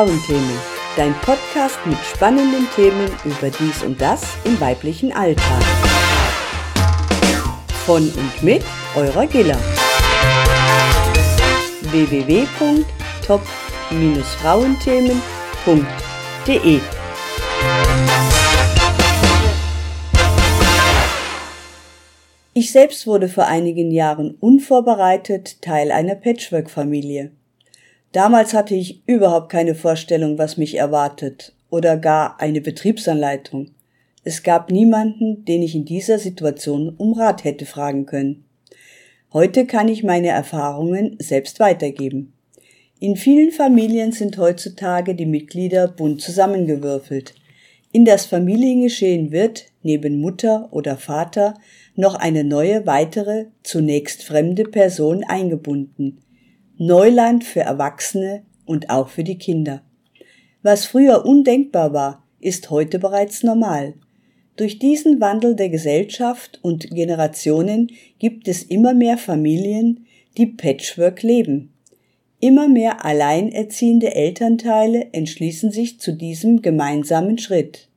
Frauenthemen, dein Podcast mit spannenden Themen über dies und das im weiblichen Alltag. Von und mit eurer Gilla. www.top-frauenthemen.de Ich selbst wurde vor einigen Jahren unvorbereitet Teil einer Patchwork-Familie. Damals hatte ich überhaupt keine Vorstellung, was mich erwartet oder gar eine Betriebsanleitung. Es gab niemanden, den ich in dieser Situation um Rat hätte fragen können. Heute kann ich meine Erfahrungen selbst weitergeben. In vielen Familien sind heutzutage die Mitglieder bunt zusammengewürfelt. In das Familiengeschehen wird, neben Mutter oder Vater, noch eine neue weitere, zunächst fremde Person eingebunden. Neuland für Erwachsene und auch für die Kinder. Was früher undenkbar war, ist heute bereits normal. Durch diesen Wandel der Gesellschaft und Generationen gibt es immer mehr Familien, die Patchwork leben. Immer mehr alleinerziehende Elternteile entschließen sich zu diesem gemeinsamen Schritt.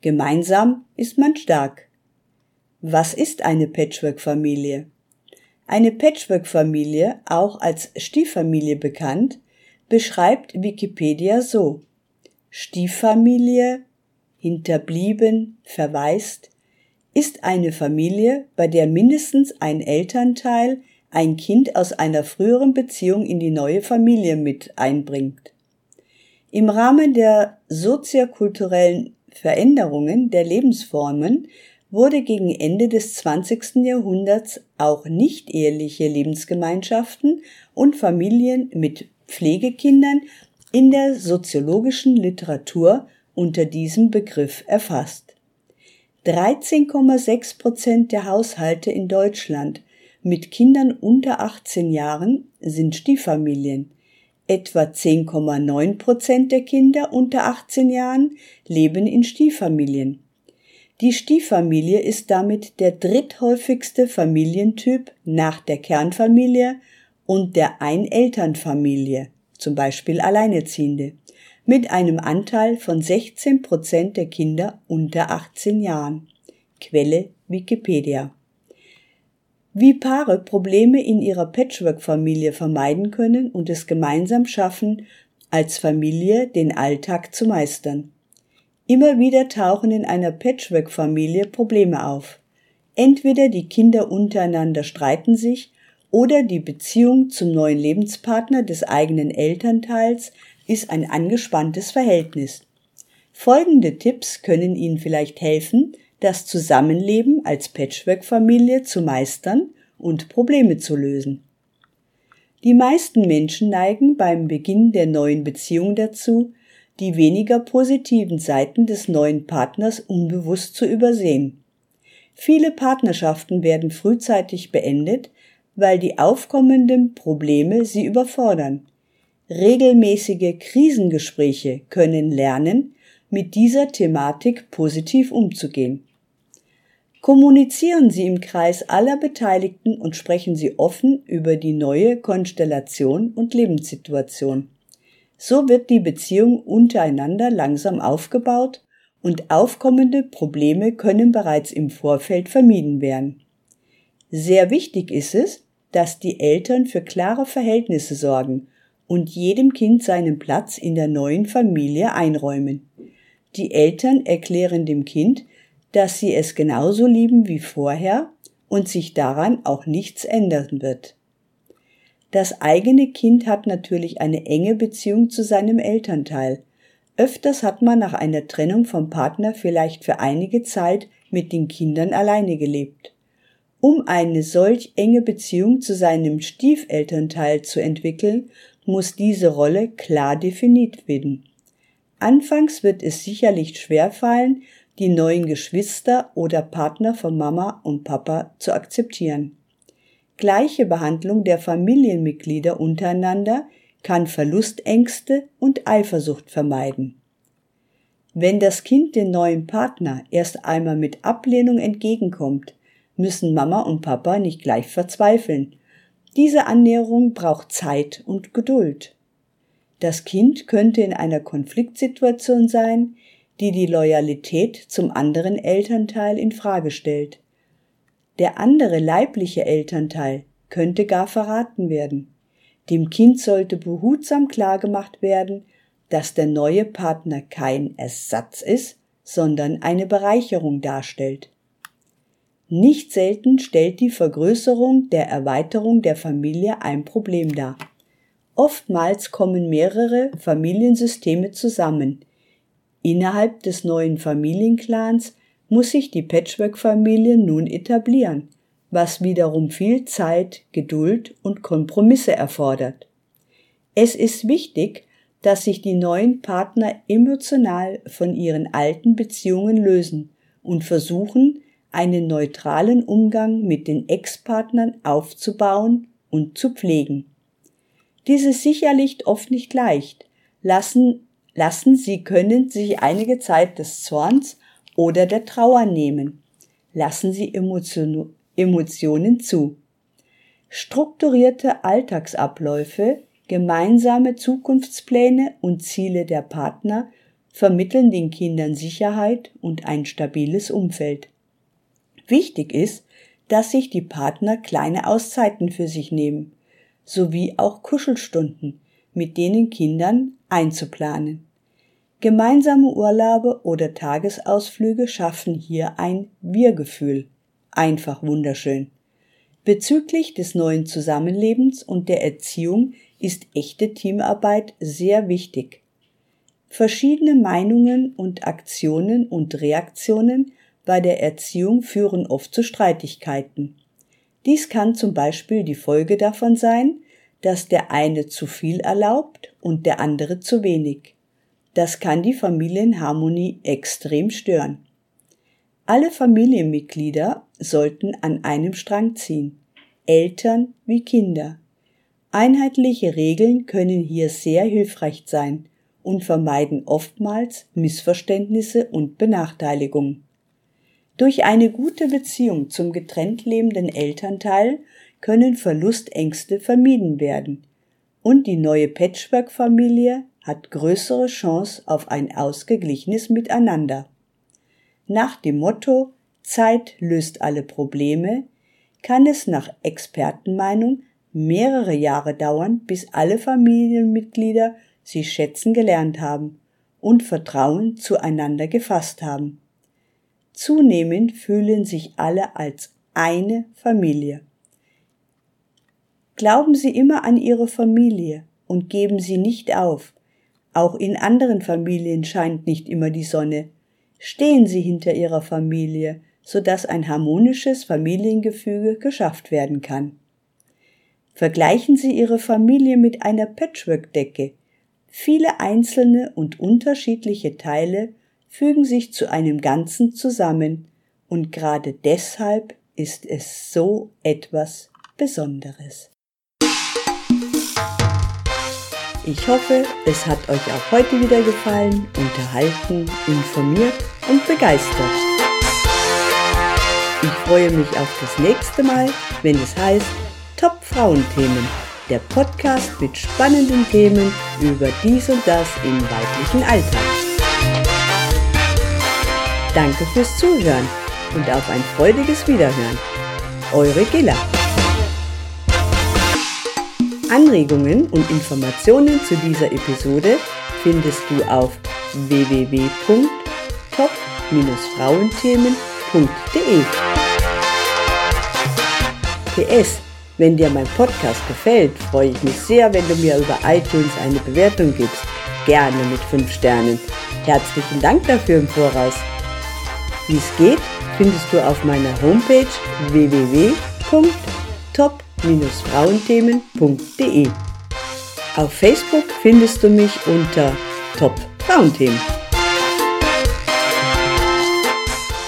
Gemeinsam ist man stark. Was ist eine Patchwork-Familie? Eine Patchwork-Familie, auch als Stieffamilie bekannt, beschreibt Wikipedia so. Stieffamilie, hinterblieben, verwaist, ist eine Familie, bei der mindestens ein Elternteil ein Kind aus einer früheren Beziehung in die neue Familie mit einbringt. Im Rahmen der soziokulturellen Veränderungen der Lebensformen wurde gegen Ende des 20. Jahrhunderts auch nicht-eheliche Lebensgemeinschaften und Familien mit Pflegekindern in der soziologischen Literatur unter diesem Begriff erfasst. 13,6 Prozent der Haushalte in Deutschland mit Kindern unter 18 Jahren sind Stieffamilien. Etwa 10,9 Prozent der Kinder unter 18 Jahren leben in Stieffamilien. Die Stieffamilie ist damit der dritthäufigste Familientyp nach der Kernfamilie und der Einelternfamilie, zum Beispiel Alleinerziehende, mit einem Anteil von 16 Prozent der Kinder unter 18 Jahren. Quelle Wikipedia. Wie Paare Probleme in ihrer Patchwork-Familie vermeiden können und es gemeinsam schaffen, als Familie den Alltag zu meistern. Immer wieder tauchen in einer Patchwork-Familie Probleme auf. Entweder die Kinder untereinander streiten sich oder die Beziehung zum neuen Lebenspartner des eigenen Elternteils ist ein angespanntes Verhältnis. Folgende Tipps können Ihnen vielleicht helfen, das Zusammenleben als Patchwork-Familie zu meistern und Probleme zu lösen. Die meisten Menschen neigen beim Beginn der neuen Beziehung dazu, die weniger positiven Seiten des neuen Partners unbewusst zu übersehen. Viele Partnerschaften werden frühzeitig beendet, weil die aufkommenden Probleme sie überfordern. Regelmäßige Krisengespräche können lernen, mit dieser Thematik positiv umzugehen. Kommunizieren Sie im Kreis aller Beteiligten und sprechen Sie offen über die neue Konstellation und Lebenssituation. So wird die Beziehung untereinander langsam aufgebaut und aufkommende Probleme können bereits im Vorfeld vermieden werden. Sehr wichtig ist es, dass die Eltern für klare Verhältnisse sorgen und jedem Kind seinen Platz in der neuen Familie einräumen. Die Eltern erklären dem Kind, dass sie es genauso lieben wie vorher und sich daran auch nichts ändern wird. Das eigene Kind hat natürlich eine enge Beziehung zu seinem Elternteil. Öfters hat man nach einer Trennung vom Partner vielleicht für einige Zeit mit den Kindern alleine gelebt. Um eine solch enge Beziehung zu seinem Stiefelternteil zu entwickeln, muss diese Rolle klar definiert werden. Anfangs wird es sicherlich schwerfallen, die neuen Geschwister oder Partner von Mama und Papa zu akzeptieren. Gleiche Behandlung der Familienmitglieder untereinander kann Verlustängste und Eifersucht vermeiden. Wenn das Kind den neuen Partner erst einmal mit Ablehnung entgegenkommt, müssen Mama und Papa nicht gleich verzweifeln. Diese Annäherung braucht Zeit und Geduld. Das Kind könnte in einer Konfliktsituation sein, die die Loyalität zum anderen Elternteil in Frage stellt. Der andere leibliche Elternteil könnte gar verraten werden. Dem Kind sollte behutsam klargemacht werden, dass der neue Partner kein Ersatz ist, sondern eine Bereicherung darstellt. Nicht selten stellt die Vergrößerung der Erweiterung der Familie ein Problem dar. Oftmals kommen mehrere Familiensysteme zusammen. Innerhalb des neuen Familienclans muss sich die Patchwork-Familie nun etablieren, was wiederum viel Zeit, Geduld und Kompromisse erfordert. Es ist wichtig, dass sich die neuen Partner emotional von ihren alten Beziehungen lösen und versuchen, einen neutralen Umgang mit den Ex-Partnern aufzubauen und zu pflegen. Dies ist sicherlich oft nicht leicht. Lassen, lassen Sie können sich einige Zeit des Zorns oder der Trauer nehmen. Lassen Sie Emotion, Emotionen zu. Strukturierte Alltagsabläufe Gemeinsame Zukunftspläne und Ziele der Partner vermitteln den Kindern Sicherheit und ein stabiles Umfeld. Wichtig ist, dass sich die Partner kleine Auszeiten für sich nehmen, sowie auch Kuschelstunden mit denen Kindern einzuplanen. Gemeinsame Urlaube oder Tagesausflüge schaffen hier ein Wir-Gefühl. Einfach wunderschön. Bezüglich des neuen Zusammenlebens und der Erziehung ist echte Teamarbeit sehr wichtig. Verschiedene Meinungen und Aktionen und Reaktionen bei der Erziehung führen oft zu Streitigkeiten. Dies kann zum Beispiel die Folge davon sein, dass der eine zu viel erlaubt und der andere zu wenig. Das kann die Familienharmonie extrem stören. Alle Familienmitglieder sollten an einem Strang ziehen, Eltern wie Kinder. Einheitliche Regeln können hier sehr hilfreich sein und vermeiden oftmals Missverständnisse und Benachteiligungen. Durch eine gute Beziehung zum getrennt lebenden Elternteil können Verlustängste vermieden werden und die neue Patchwork-Familie hat größere Chance auf ein ausgeglichenes Miteinander. Nach dem Motto Zeit löst alle Probleme kann es nach Expertenmeinung mehrere Jahre dauern, bis alle Familienmitglieder sie schätzen gelernt haben und Vertrauen zueinander gefasst haben. Zunehmend fühlen sich alle als eine Familie. Glauben Sie immer an Ihre Familie und geben Sie nicht auf. Auch in anderen Familien scheint nicht immer die Sonne. Stehen Sie hinter Ihrer Familie, so dass ein harmonisches Familiengefüge geschafft werden kann. Vergleichen Sie Ihre Familie mit einer Patchwork-Decke. Viele einzelne und unterschiedliche Teile fügen sich zu einem Ganzen zusammen und gerade deshalb ist es so etwas Besonderes. Ich hoffe, es hat euch auch heute wieder gefallen, unterhalten, informiert und begeistert. Ich freue mich auf das nächste Mal, wenn es heißt Top-Frauenthemen, der Podcast mit spannenden Themen über dies und das im weiblichen Alltag. Danke fürs Zuhören und auf ein freudiges Wiederhören. Eure Gilla. Anregungen und Informationen zu dieser Episode findest du auf www.top-frauenthemen.de. PS wenn dir mein Podcast gefällt, freue ich mich sehr, wenn du mir über iTunes eine Bewertung gibst. Gerne mit 5 Sternen. Herzlichen Dank dafür im Voraus. Wie es geht, findest du auf meiner Homepage www.top-frauenthemen.de. Auf Facebook findest du mich unter Top Frauenthemen.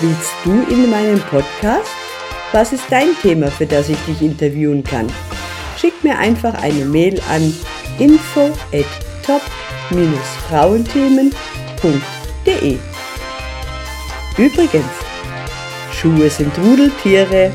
Willst du in meinem Podcast was ist dein Thema, für das ich dich interviewen kann? Schick mir einfach eine Mail an info at top-frauenthemen.de. Übrigens, Schuhe sind Rudeltiere,